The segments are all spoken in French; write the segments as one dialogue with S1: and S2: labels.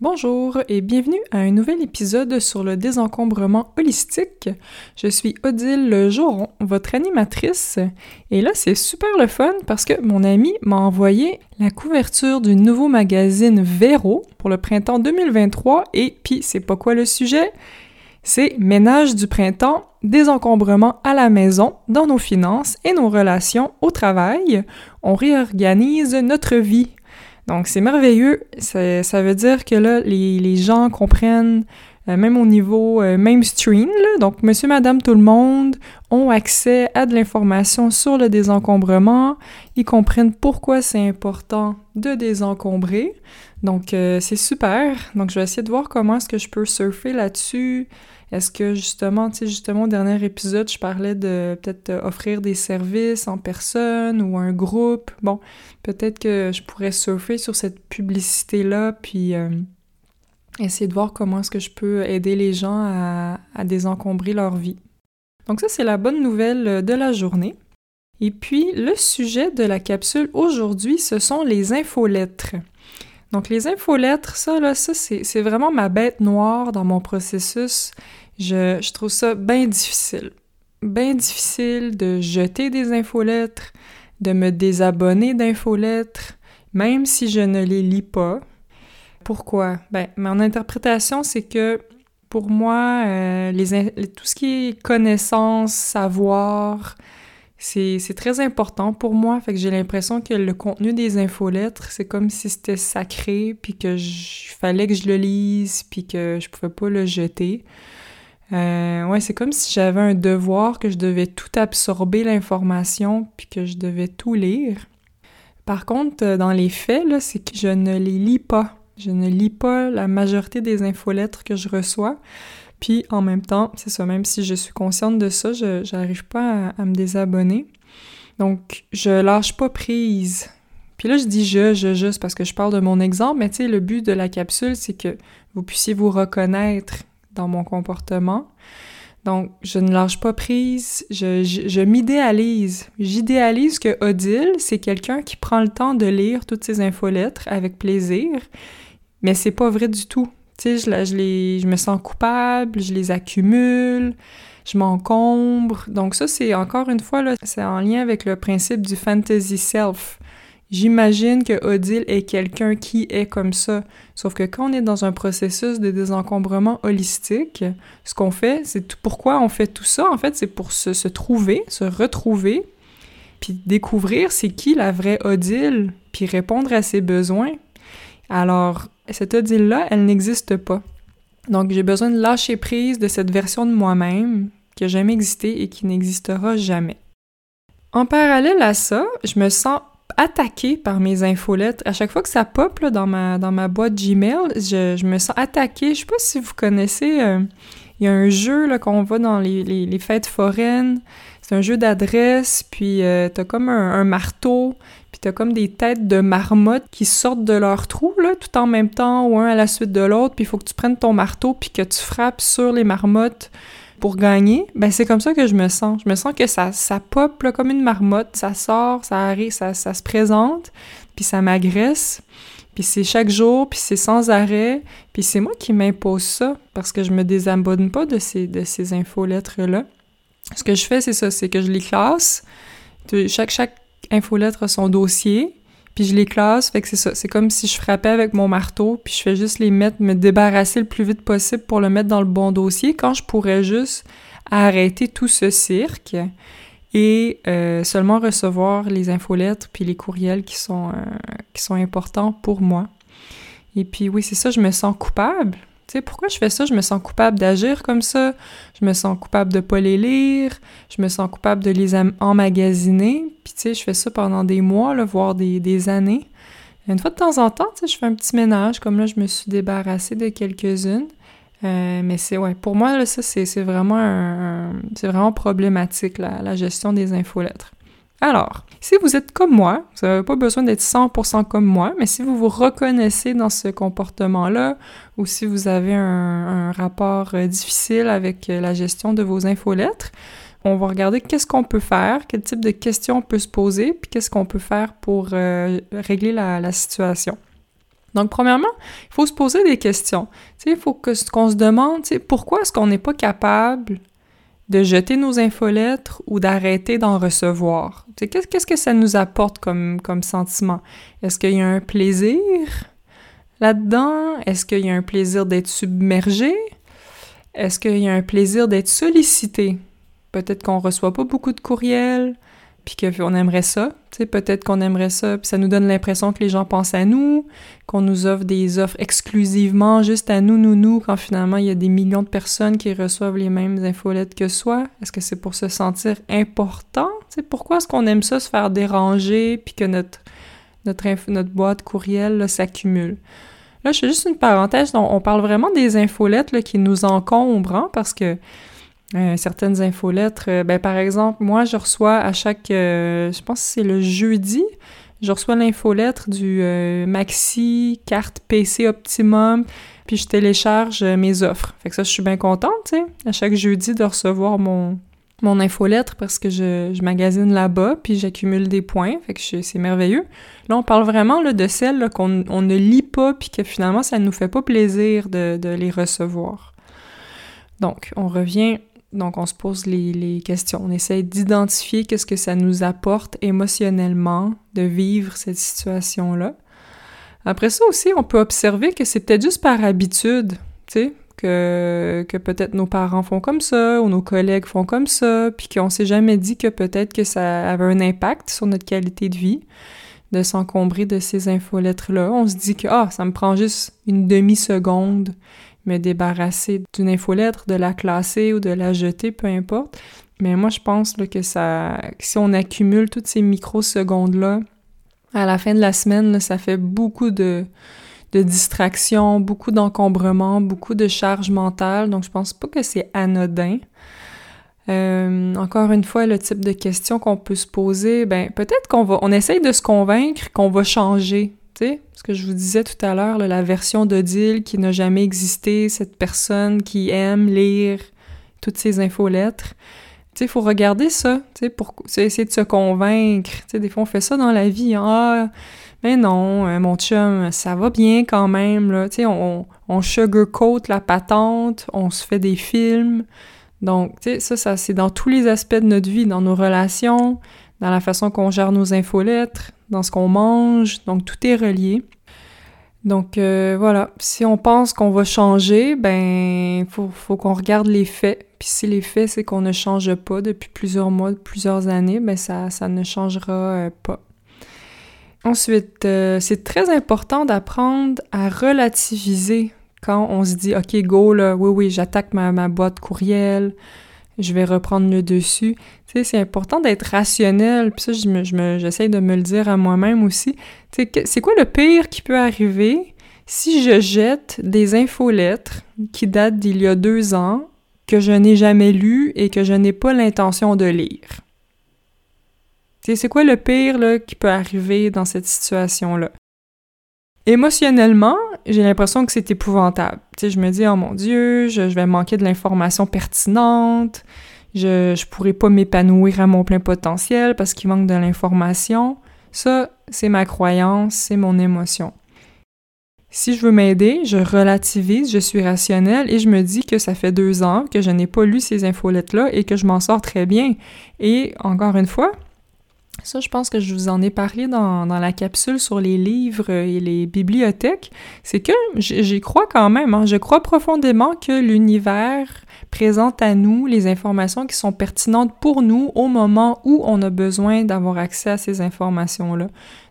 S1: Bonjour et bienvenue à un nouvel épisode sur le désencombrement holistique. Je suis Odile Joron, votre animatrice, et là c'est super le fun parce que mon ami m'a envoyé la couverture du nouveau magazine Véro pour le printemps 2023 et puis c'est pas quoi le sujet? C'est ménage du printemps, désencombrement à la maison, dans nos finances et nos relations au travail. On réorganise notre vie. Donc, c'est merveilleux. Ça, veut dire que là, les, gens comprennent, même au niveau euh, mainstream, donc monsieur, madame, tout le monde ont accès à de l'information sur le désencombrement. Ils comprennent pourquoi c'est important de désencombrer. Donc, euh, c'est super. Donc, je vais essayer de voir comment est-ce que je peux surfer là-dessus, est-ce que justement, tu sais, justement, au dernier épisode, je parlais de peut-être euh, offrir des services en personne ou un groupe. Bon, peut-être que je pourrais surfer sur cette publicité-là, puis euh, essayer de voir comment est-ce que je peux aider les gens à, désencombrer leur vie. Donc ça, c'est la bonne nouvelle euh, de la journée. Et puis, le sujet de la capsule aujourd'hui, ce sont les infolettres. Donc, les infolettres, ça, là, ça, c'est vraiment ma bête noire dans mon processus. Je, je trouve ça bien difficile. Bien difficile de jeter des infolettres, de me désabonner d'infolettres, même si je ne les lis pas. Pourquoi? Ben, mon interprétation, c'est que pour moi, euh, tout ce qui est connaissance, savoir, c'est très important pour moi. Fait que j'ai l'impression que le contenu des infolettres, c'est comme si c'était sacré, puis que je fallait que je le lise, puis que je pouvais pas le jeter. Euh, ouais, c'est comme si j'avais un devoir que je devais tout absorber l'information, puis que je devais tout lire. Par contre, euh, dans les faits, c'est que je ne les lis pas. Je ne lis pas la majorité des infolettres que je reçois. Puis en même temps, c'est ça, même si je suis consciente de ça, je n'arrive pas à, me désabonner. Donc, je lâche pas prise. Puis là, je dis je, je, juste parce que je parle de mon exemple, mais tu sais, le but de la capsule, c'est que vous puissiez vous reconnaître dans mon comportement. Donc, je ne lâche pas prise, je, je, je m'idéalise. J'idéalise que Odile, c'est quelqu'un qui prend le temps de lire toutes ces infolettres avec plaisir, mais c'est pas vrai du tout. Tu sais, je, je, je me sens coupable, je les accumule, je m'encombre. Donc ça, c'est encore une fois, c'est en lien avec le principe du fantasy self. J'imagine que Odile est quelqu'un qui est comme ça. Sauf que quand on est dans un processus de désencombrement holistique, ce qu'on fait, c'est pourquoi on fait tout ça, en fait, c'est pour se, se trouver, se retrouver, puis découvrir c'est qui la vraie Odile, puis répondre à ses besoins. Alors, cette Odile-là, elle n'existe pas. Donc, j'ai besoin de lâcher prise de cette version de moi-même qui n'a jamais existé et qui n'existera jamais. En parallèle à ça, je me sens attaquée par mes infolettes. À chaque fois que ça pop dans, ma, dans ma boîte Gmail, je, me sens attaquée. Je sais pas si vous connaissez, euh, il y a un jeu qu'on voit dans les, les, fêtes foraines. C'est un jeu d'adresse, puis euh, t'as comme un, marteau, puis t'as comme des têtes de marmottes qui sortent de leur trou, là, tout en même temps, ou un à la suite de l'autre, puis il faut que tu prennes ton marteau, puis que tu frappes sur les marmottes pour gagner. Ben c'est comme ça que je me sens. Je me sens que ça, ça pop là, comme une marmotte, ça sort, ça arrive, ça, ça se présente, puis ça m'agresse. Puis c'est chaque jour, puis c'est sans arrêt, puis c'est moi qui m'impose ça, parce que je me désabonne pas de ces, de ces infolettres-là. Ce que je fais, c'est ça, c'est que je les classe. Chaque, chaque infolettre a son dossier, puis je les classe. Fait que c'est ça. C'est comme si je frappais avec mon marteau, puis je fais juste les mettre, me débarrasser le plus vite possible pour le mettre dans le bon dossier, quand je pourrais juste arrêter tout ce cirque et euh, seulement recevoir les infolettres puis les courriels qui sont, euh, qui sont importants pour moi. Et puis oui, c'est ça, je me sens coupable tu sais, pourquoi je fais ça? Je me sens coupable d'agir comme ça. Je me sens coupable de pas les lire. Je me sens coupable de les emmagasiner. Je fais ça pendant des mois, voire des, années. Une fois de temps en temps, je fais un petit ménage. Comme là, je me suis débarrassée de quelques-unes. Euh, mais c'est, ouais, pour moi, ça, c'est vraiment c'est vraiment problématique, la, gestion des infolettres. Alors, si vous êtes comme moi, vous n'avez pas besoin d'être 100% comme moi, mais si vous vous reconnaissez dans ce comportement-là, ou si vous avez un, rapport euh, difficile avec euh, la gestion de vos infolettres, on va regarder qu'est-ce qu'on peut faire, quel type de questions on peut se poser, puis qu'est-ce qu'on peut faire pour euh, régler la, situation. Donc, premièrement, il faut se poser des questions. Il faut qu'on se demande pourquoi est-ce qu'on n'est pas capable de jeter nos infolettres ou d'arrêter d'en recevoir? Qu'est-ce que ça nous apporte comme, comme sentiment? Est-ce qu'il y a un plaisir là-dedans? Est-ce qu'il y a un plaisir d'être submergé? Est-ce qu'il y a un plaisir d'être sollicité? Peut-être qu'on reçoit pas beaucoup de courriels, puis qu'on aimerait ça. Peut-être qu'on aimerait ça, puis ça nous donne l'impression que les gens pensent à nous, qu'on nous offre des offres exclusivement juste à nous, nous, nous, quand finalement il y a des millions de personnes qui reçoivent les mêmes infolettes que soi. Est-ce que c'est pour se sentir important? Pourquoi est-ce qu'on aime ça, se faire déranger, puis que notre, notre, notre boîte courriel s'accumule? Là, je fais juste une parenthèse, on, parle vraiment des infolettes qui nous encombrent, hein, parce que euh, certaines infolettres. Euh, ben, par exemple, moi, je reçois à chaque, euh, je pense que c'est le jeudi, je reçois l'infolettre du Maxi carte PC Optimum, puis je télécharge mes offres. Fait que ça, je suis bien contente, tu sais, à chaque jeudi de recevoir mon, mon infolettre parce que je, je magasine là-bas, puis j'accumule des points, fait que c'est merveilleux. Là, on parle vraiment là, de celles qu'on on ne lit pas, puis que finalement, ça ne nous fait pas plaisir de, de les recevoir. Donc, on revient donc, on se pose les, questions. On essaie d'identifier qu'est-ce que ça nous apporte émotionnellement de vivre cette situation-là. Après ça aussi, on peut observer que c'est peut-être juste par habitude, tu sais, que, peut-être nos parents font comme ça ou nos collègues font comme ça, puis qu'on s'est jamais dit que peut-être que ça avait un impact sur notre qualité de vie de s'encombrer de ces infolettres-là. On se dit que, ah, ça me prend juste une demi-seconde me débarrasser d'une infolettre, de la classer ou de la jeter, peu importe. Mais moi, je pense que ça, si on accumule toutes ces microsecondes-là, à la fin de la semaine, ça fait beaucoup de, distractions, beaucoup d'encombrement, beaucoup de charge mentale. Donc, je pense pas que c'est anodin. Euh, encore une fois, le type de question qu'on peut se poser, ben peut-être qu'on va, on essaye de se convaincre qu'on va changer ce que je vous disais tout à l'heure, la version d'Odile qui n'a jamais existé, cette personne qui aime lire toutes ces infolettres. Tu sais, il faut regarder ça, tu sais, pour essayer de se convaincre. Tu sais, des fois, on fait ça dans la vie. Ah, mais non, euh, mon chum, ça va bien quand même, là. Tu sais, on, on sugarcoat la patente, on se fait des films. Donc, tu sais, ça, ça c'est dans tous les aspects de notre vie, dans nos relations, dans la façon qu'on gère nos infolettres, dans ce qu'on mange, donc tout est relié. Donc euh, voilà, si on pense qu'on va changer, ben faut, faut qu'on regarde les faits. Puis si les faits c'est qu'on ne change pas depuis plusieurs mois, plusieurs années, ben ça, ça ne changera euh, pas. Ensuite, euh, c'est très important d'apprendre à relativiser quand on se dit OK, go là, oui oui, j'attaque ma, ma boîte courriel, je vais reprendre le dessus. Tu sais, c'est important d'être rationnel, puis ça, je me, je j'essaie de me le dire à moi-même aussi. Tu sais, c'est quoi le pire qui peut arriver si je jette des infolettres qui datent d'il y a deux ans, que je n'ai jamais lues et que je n'ai pas l'intention de lire? Tu sais, c'est quoi le pire là, qui peut arriver dans cette situation-là? Émotionnellement, j'ai l'impression que c'est épouvantable. Tu sais, je me dis, oh mon Dieu, je, vais manquer de l'information pertinente, je, je pourrai pas m'épanouir à mon plein potentiel parce qu'il manque de l'information. Ça, c'est ma croyance, c'est mon émotion. Si je veux m'aider, je relativise, je suis rationnelle et je me dis que ça fait deux ans que je n'ai pas lu ces infolettes-là et que je m'en sors très bien. Et encore une fois, ça, je pense que je vous en ai parlé dans, la capsule sur les livres et les bibliothèques. C'est que j'y crois quand même. Hein. Je crois profondément que l'univers présente à nous les informations qui sont pertinentes pour nous au moment où on a besoin d'avoir accès à ces informations-là.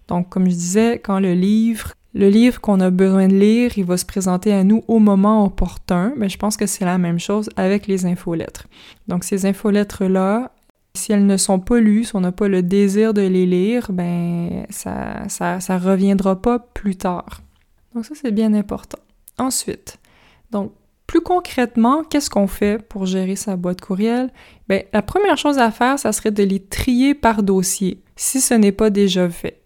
S1: Donc, comme je disais, quand le livre, le livre qu'on a besoin de lire, il va se présenter à nous au moment opportun, mais je pense que c'est la même chose avec les infolettres. Donc, ces infolettres-là, si elles ne sont pas lues, si on n'a pas le désir de les lire, ben ça, ça, reviendra pas plus tard. Donc ça, c'est bien important. Ensuite, donc plus concrètement, qu'est-ce qu'on fait pour gérer sa boîte courriel? Ben, la première chose à faire, ça serait de les trier par dossier, si ce n'est pas déjà fait.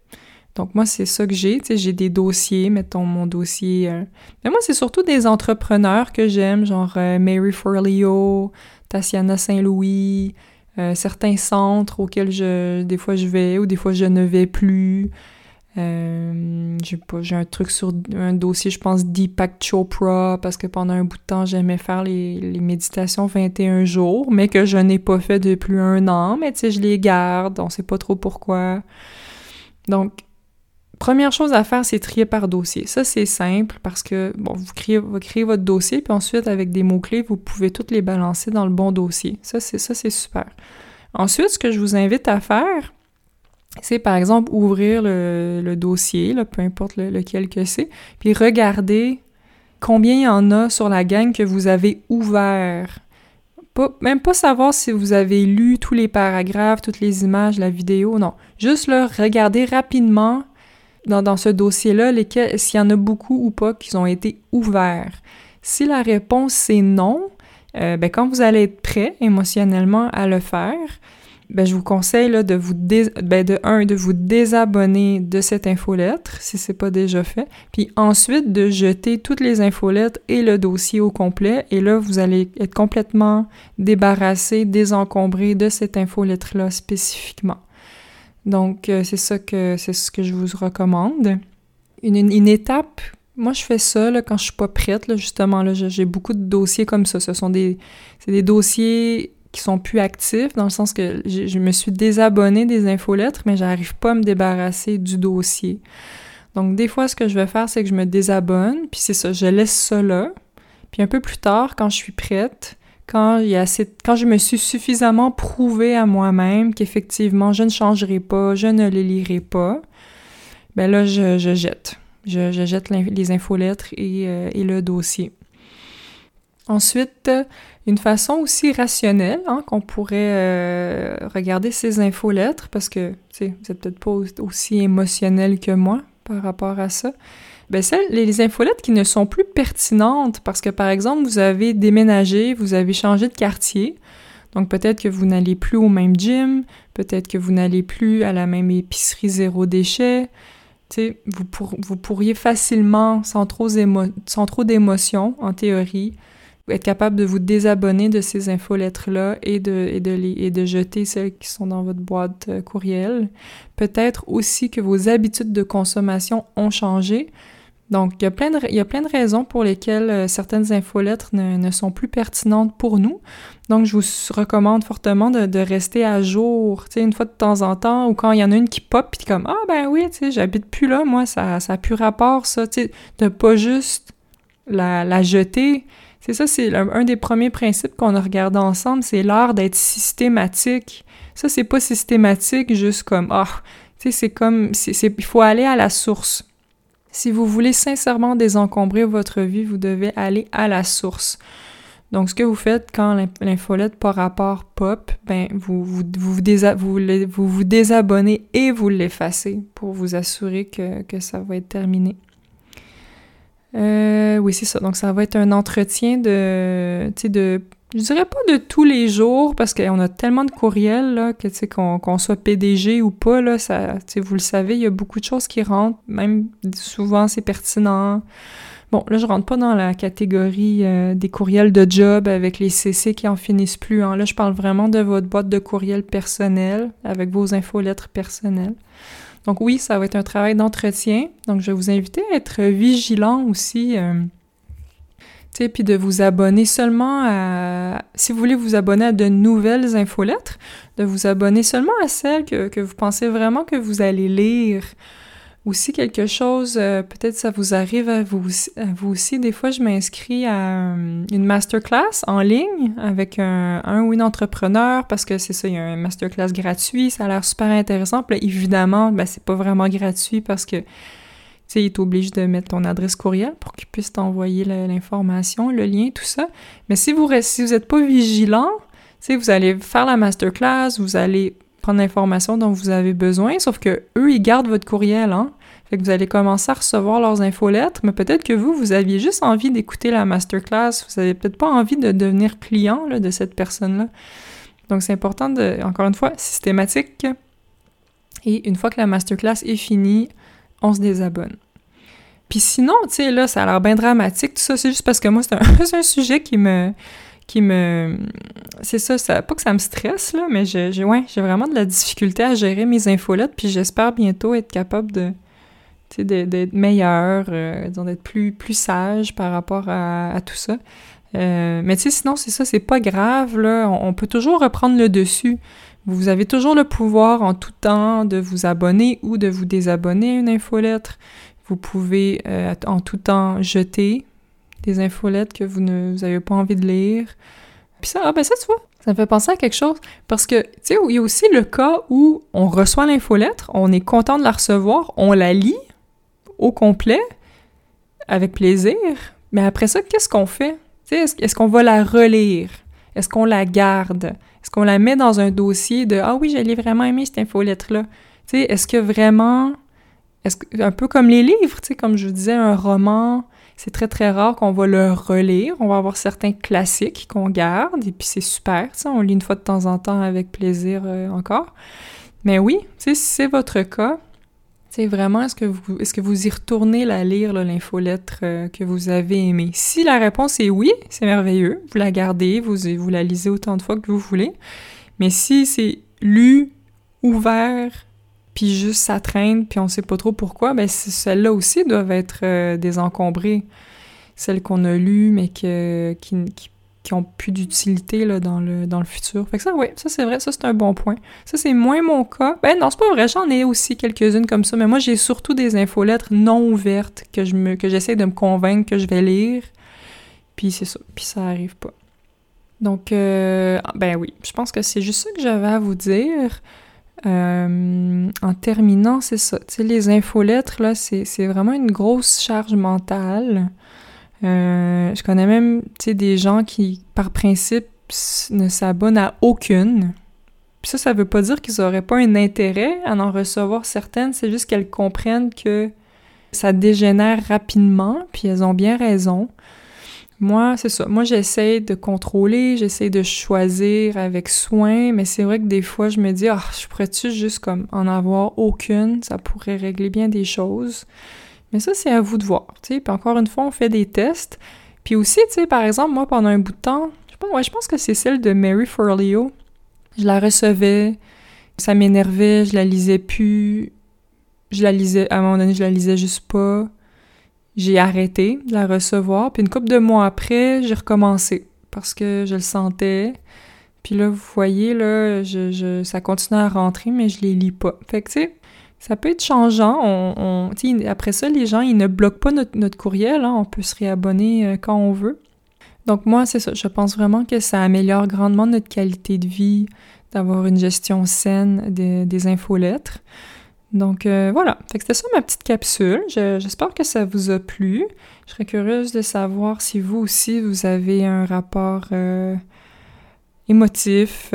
S1: Donc moi, c'est ça que j'ai. Tu sais, j'ai des dossiers, mettons mon dossier. Euh, mais moi, c'est surtout des entrepreneurs que j'aime, genre euh, Mary Forleo, Tatiana Saint-Louis, euh, certains centres auxquels je, des fois je vais ou des fois je ne vais plus. Euh, j'ai pas, j'ai un truc sur un dossier, je pense Deepak Chopra, parce que pendant un bout de temps, j'aimais faire les, les méditations 21 jours, mais que je n'ai pas fait depuis un an, mais tu sais, je les garde, on sait pas trop pourquoi. Donc, première chose à faire, c'est trier par dossier. Ça, c'est simple parce que, bon, vous créez, votre dossier, puis ensuite, avec des mots-clés, vous pouvez toutes les balancer dans le bon dossier. Ça, c'est, ça, c'est super. Ensuite, ce que je vous invite à faire, c'est par exemple ouvrir le, dossier, peu importe lequel que c'est, puis regarder combien il y en a sur la gang que vous avez ouvert. Pas, même pas savoir si vous avez lu tous les paragraphes, toutes les images, la vidéo, non. Juste là, regarder rapidement dans, dans ce dossier-là s'il y en a beaucoup ou pas qui ont été ouverts. Si la réponse c'est non, euh, ben, quand vous allez être prêt émotionnellement à le faire, ben, je vous conseille là, de vous ben, de un de vous désabonner de cette infolettre si c'est pas déjà fait, puis ensuite de jeter toutes les infolettres et le dossier au complet et là vous allez être complètement débarrassé, désencombré de cette infolettre là spécifiquement. Donc euh, c'est ça que c'est ce que je vous recommande. Une, étape moi, je fais ça quand je suis pas prête, là, justement. Là, j'ai beaucoup de dossiers comme ça. Ce sont des, des dossiers qui sont plus actifs, dans le sens que je me suis désabonnée des infolettres, mais j'arrive pas à me débarrasser du dossier. Donc, des fois, ce que je vais faire, c'est que je me désabonne, puis c'est ça, je laisse ça là. Puis un peu plus tard, quand je suis prête, quand, il y a quand je me suis suffisamment prouvé à moi-même qu'effectivement, je ne changerai pas, je ne les lirai pas, ben là, je, je jette. Je, je jette les infolettres et, euh, et le dossier. Ensuite, une façon aussi rationnelle hein, qu'on pourrait euh, regarder ces infolettres, parce que vous n'êtes peut-être pas aussi émotionnel que moi par rapport à ça. Ben celles, les infolettres qui ne sont plus pertinentes, parce que par exemple, vous avez déménagé, vous avez changé de quartier, donc peut-être que vous n'allez plus au même gym, peut-être que vous n'allez plus à la même épicerie zéro déchet. Vous, vous pourriez facilement, sans trop, sans trop d'émotion, en théorie, être capable de vous désabonner de ces infolettres-là et de, et, de et de jeter celles qui sont dans votre boîte euh, courriel. Peut-être aussi que vos habitudes de consommation ont changé. Donc, il y a plein de, il y a plein de raisons pour lesquelles euh, certaines infolettres ne, ne, sont plus pertinentes pour nous. Donc, je vous recommande fortement de, de rester à jour, tu sais, une fois de temps en temps, ou quand il y en a une qui pop, puis comme, ah ben oui, tu sais, j'habite plus là, moi, ça, ça a plus rapport, ça, tu sais, de pas juste la, la jeter, c'est ça, c'est un, des premiers principes qu'on a regardé ensemble, c'est l'art d'être systématique. Ça, c'est pas systématique juste comme, ah, tu sais, c'est comme, il faut aller à la source. Si vous voulez sincèrement désencombrer votre vie, vous devez aller à la source. Donc, ce que vous faites quand l'infolette par rapport pop, ben, vous vous, vous, désabonnez et vous l'effacez pour vous assurer que, que ça va être terminé. Euh, oui, c'est ça. Donc, ça va être un entretien de, de, je dirais pas de tous les jours, parce qu'on a tellement de courriels, là, que, qu'on soit PDG ou pas, là, ça, vous le savez, il y a beaucoup de choses qui rentrent, même souvent, c'est pertinent. Bon, là, je rentre pas dans la catégorie euh, des courriels de job avec les CC qui en finissent plus. Hein. Là, je parle vraiment de votre boîte de courriel personnel avec vos infolettres personnelles. Donc oui, ça va être un travail d'entretien. Donc je vais vous inviter à être vigilant aussi. Euh, puis de vous abonner seulement à... Si vous voulez vous abonner à de nouvelles infolettres, de vous abonner seulement à celles que, que vous pensez vraiment que vous allez lire aussi quelque chose, euh, peut-être ça vous arrive à vous, vous aussi. Des fois, je m'inscris à euh, une masterclass en ligne avec un, un ou une entrepreneur parce que c'est ça, il y a un masterclass gratuit, ça a l'air super intéressant. Puis évidemment, ben, c'est pas vraiment gratuit parce que sais, il est obligé de mettre ton adresse courriel pour qu'il puisse t'envoyer l'information, le lien, tout ça. Mais si vous si vous êtes pas vigilant, vous allez faire la masterclass, vous allez prendre l'information dont vous avez besoin, sauf que eux, ils gardent votre courriel, hein. Fait que vous allez commencer à recevoir leurs infolettres, mais peut-être que vous, vous aviez juste envie d'écouter la masterclass, vous avez peut-être pas envie de devenir client de cette personne-là. Donc c'est important de, encore une fois, systématique. Et une fois que la masterclass est finie, on se désabonne. Puis sinon, tu sais, là, ça a l'air bien dramatique, tout ça, c'est juste parce que moi, c'est un, sujet qui me qui me c'est ça, ça pas que ça me stresse là mais j'ai vraiment de la difficulté à gérer mes infolettes puis j'espère bientôt être capable de d'être meilleur, euh, d'être plus, plus sage par rapport à, tout ça. Euh, mais tu sais, sinon, c'est ça, c'est pas grave, là. On, peut toujours reprendre le dessus. Vous avez toujours le pouvoir en tout temps de vous abonner ou de vous désabonner à une infolettre. Vous pouvez euh, en tout temps jeter des infolettes que vous n'avez pas envie de lire. Puis ça, ah ben ça, tu vois, ça me fait penser à quelque chose. Parce que, tu sais, il y a aussi le cas où on reçoit l'infolettre, on est content de la recevoir, on la lit, au complet, avec plaisir, mais après ça, qu'est-ce qu'on fait? Est-ce qu'on va la relire? Est-ce qu'on la garde? Est-ce qu'on la met dans un dossier de Ah oui, j'allais vraiment aimé cette infolettre-là? Est-ce que vraiment. Est-ce que, un peu comme les livres, comme je vous disais, un roman, c'est très très rare qu'on va le relire. On va avoir certains classiques qu'on garde, et puis c'est super, on lit une fois de temps en temps avec plaisir euh, encore. Mais oui, si c'est votre cas, c'est vraiment, est-ce que vous est-ce que vous y retournez la lire, l'infolettre euh, que vous avez aimée? Si la réponse est oui, c'est merveilleux. Vous la gardez, vous, vous la lisez autant de fois que vous voulez. Mais si c'est lu, ouvert, puis juste ça traîne, puis on sait pas trop pourquoi, ben celles-là aussi doivent être euh, désencombrées. Celles qu'on a lues, mais que, qui qui ont plus d'utilité là, dans, le, dans le futur. Fait que ça, oui, ça c'est vrai, ça c'est un bon point. Ça c'est moins mon cas. Ben non, c'est pas vrai, j'en ai aussi quelques-unes comme ça, mais moi j'ai surtout des infolettres non ouvertes que je me que j'essaie de me convaincre que je vais lire. Puis c'est ça, puis ça arrive pas. Donc, euh, ben oui, je pense que c'est juste ça que j'avais à vous dire. Euh, en terminant, c'est ça. Tu sais, les infolettres, là, c'est vraiment une grosse charge mentale. Euh, je connais même des gens qui, par principe, ne s'abonnent à aucune. Puis ça, ça veut pas dire qu'ils auraient pas un intérêt à en recevoir certaines, c'est juste qu'elles comprennent que ça dégénère rapidement, puis elles ont bien raison. Moi, c'est ça. Moi, j'essaie de contrôler, j'essaie de choisir avec soin, mais c'est vrai que des fois, je me dis, ah, je pourrais-tu juste comme en avoir aucune? Ça pourrait régler bien des choses. Mais ça, c'est à vous de voir, tu sais. Puis encore une fois, on fait des tests. Puis aussi, tu par exemple, moi, pendant un bout de temps, je pense, ouais, je pense que c'est celle de Mary Forleo. Je la recevais, ça m'énervait, je la lisais plus. Je la lisais, à un moment donné, je la lisais juste pas. J'ai arrêté de la recevoir. Puis une couple de mois après, j'ai recommencé parce que je le sentais. Puis là, vous voyez, là, je, je, ça continue à rentrer, mais je les lis pas. Fait que, tu sais, ça peut être changeant. Après ça, les gens, ils ne bloquent pas notre, courriel. Hein. On peut se réabonner euh, quand on veut. Donc moi, c'est ça. Je pense vraiment que ça améliore grandement notre qualité de vie d'avoir une gestion saine des infolettres. Donc euh, voilà, c'était ça ma petite capsule. J'espère que ça vous a plu. Je serais curieuse de savoir si vous aussi vous avez un rapport euh, émotif,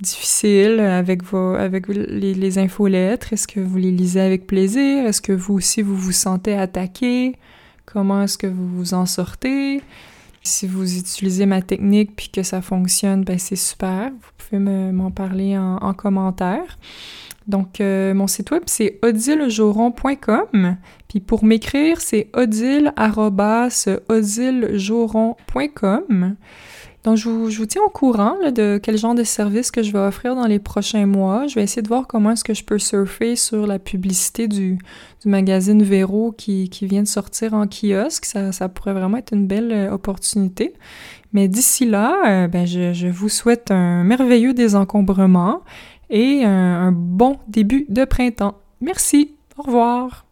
S1: difficile avec vos avec les, les infolettres? Est-ce que vous les lisez avec plaisir? Est-ce que vous aussi vous vous sentez attaqué? Comment est-ce que vous vous en sortez? Si vous utilisez ma technique puis que ça fonctionne, ben c'est super. Vous pouvez m'en parler en, commentaire. Donc, euh, mon site web, c'est odilejauron.com. Puis pour m'écrire, c'est odile.odilejauron.com. Donc, je vous, tiens au courant de quel genre de service que je vais offrir dans les prochains mois. Je vais essayer de voir comment est-ce que je peux surfer sur la publicité du, magazine Véro qui, vient de sortir en kiosque. Ça, pourrait vraiment être une belle euh, opportunité. Mais d'ici là, euh, ben je, vous souhaite un merveilleux désencombrement et un bon début de printemps. Merci. Au revoir.